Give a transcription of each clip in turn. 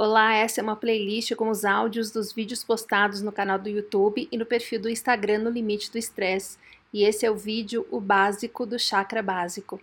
Olá, essa é uma playlist com os áudios dos vídeos postados no canal do YouTube e no perfil do Instagram no Limite do Estresse. E esse é o vídeo O Básico do Chakra Básico.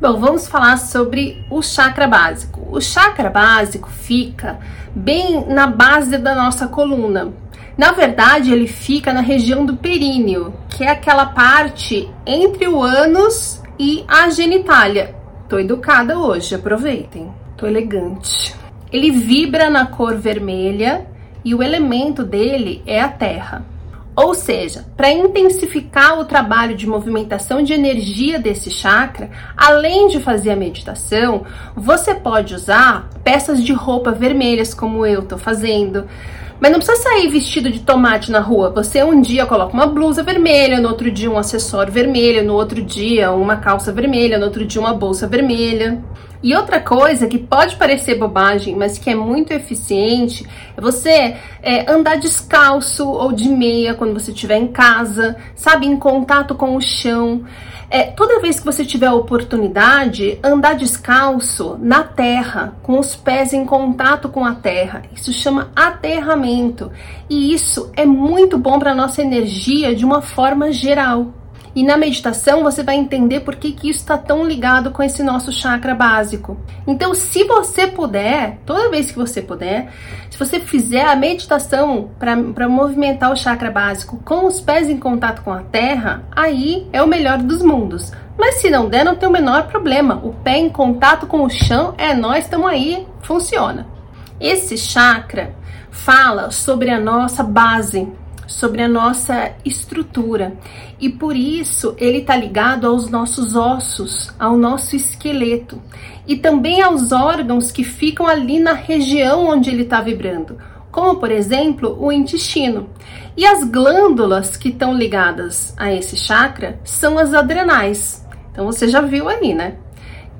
Bom, vamos falar sobre o chakra básico. O chakra básico fica bem na base da nossa coluna. Na verdade, ele fica na região do períneo, que é aquela parte entre o ânus e a genitália. Tô educada hoje, aproveitem. Tô elegante. Ele vibra na cor vermelha e o elemento dele é a terra. Ou seja, para intensificar o trabalho de movimentação de energia desse chakra, além de fazer a meditação, você pode usar peças de roupa vermelhas, como eu tô fazendo. Mas não precisa sair vestido de tomate na rua. Você um dia coloca uma blusa vermelha, no outro dia um acessório vermelho, no outro dia uma calça vermelha, no outro dia uma bolsa vermelha. E outra coisa que pode parecer bobagem, mas que é muito eficiente, é você é, andar descalço ou de meia quando você estiver em casa, sabe, em contato com o chão. É, toda vez que você tiver a oportunidade, andar descalço na terra, com os pés em contato com a terra. Isso chama aterramento. E isso é muito bom para nossa energia de uma forma geral. E na meditação você vai entender por que, que isso está tão ligado com esse nosso chakra básico. Então, se você puder, toda vez que você puder, se você fizer a meditação para movimentar o chakra básico com os pés em contato com a terra, aí é o melhor dos mundos. Mas se não der, não tem o menor problema. O pé em contato com o chão é nós, estamos aí, funciona. Esse chakra fala sobre a nossa base, sobre a nossa estrutura. E por isso ele está ligado aos nossos ossos, ao nosso esqueleto e também aos órgãos que ficam ali na região onde ele está vibrando, como por exemplo o intestino. E as glândulas que estão ligadas a esse chakra são as adrenais. Então você já viu aí, né?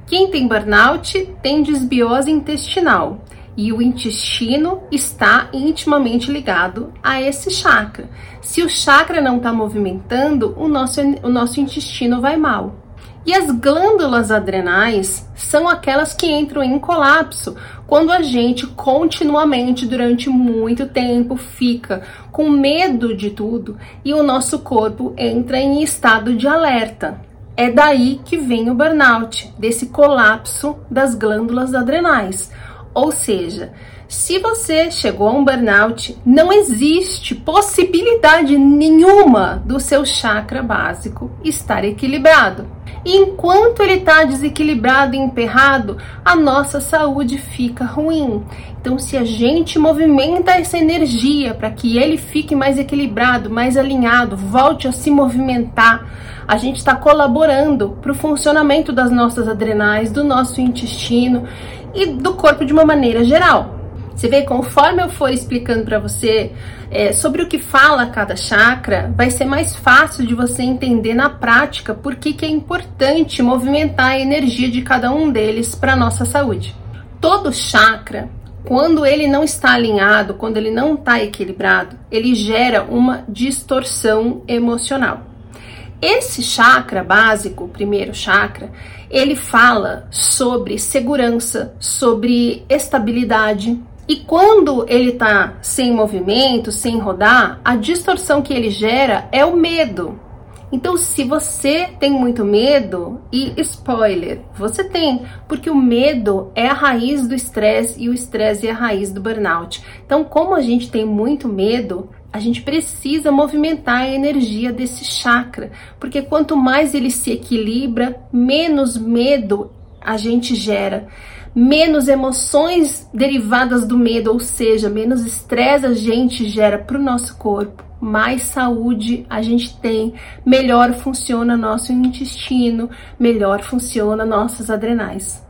Quem tem burnout tem desbiose intestinal e o intestino está intimamente ligado a esse chakra. Se o chakra não está movimentando, o nosso, o nosso intestino vai mal. E as glândulas adrenais são aquelas que entram em colapso quando a gente continuamente, durante muito tempo, fica com medo de tudo e o nosso corpo entra em estado de alerta. É daí que vem o burnout, desse colapso das glândulas adrenais. Ou seja, se você chegou a um burnout, não existe possibilidade nenhuma do seu chakra básico estar equilibrado. E enquanto ele está desequilibrado e emperrado, a nossa saúde fica ruim. Então, se a gente movimenta essa energia para que ele fique mais equilibrado, mais alinhado, volte a se movimentar, a gente está colaborando para o funcionamento das nossas adrenais, do nosso intestino e do corpo de uma maneira geral. Você vê, conforme eu for explicando para você é, sobre o que fala cada chakra, vai ser mais fácil de você entender na prática por que, que é importante movimentar a energia de cada um deles para nossa saúde. Todo chakra, quando ele não está alinhado, quando ele não está equilibrado, ele gera uma distorção emocional. Esse chakra básico, o primeiro chakra, ele fala sobre segurança, sobre estabilidade. E quando ele está sem movimento, sem rodar, a distorção que ele gera é o medo. Então, se você tem muito medo, e spoiler, você tem, porque o medo é a raiz do estresse e o estresse é a raiz do burnout. Então, como a gente tem muito medo, a gente precisa movimentar a energia desse chakra, porque quanto mais ele se equilibra, menos medo a gente gera, menos emoções derivadas do medo, ou seja, menos estresse a gente gera para o nosso corpo, mais saúde a gente tem, melhor funciona nosso intestino, melhor funciona nossas adrenais.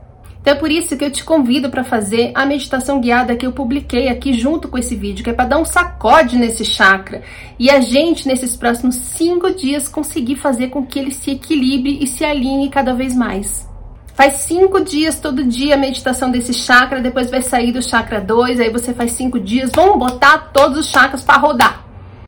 Então é por isso que eu te convido para fazer a meditação guiada que eu publiquei aqui junto com esse vídeo, que é para dar um sacode nesse chakra e a gente, nesses próximos cinco dias, conseguir fazer com que ele se equilibre e se alinhe cada vez mais. Faz cinco dias todo dia a meditação desse chakra, depois vai sair do chakra 2, aí você faz cinco dias. Vamos botar todos os chakras para rodar.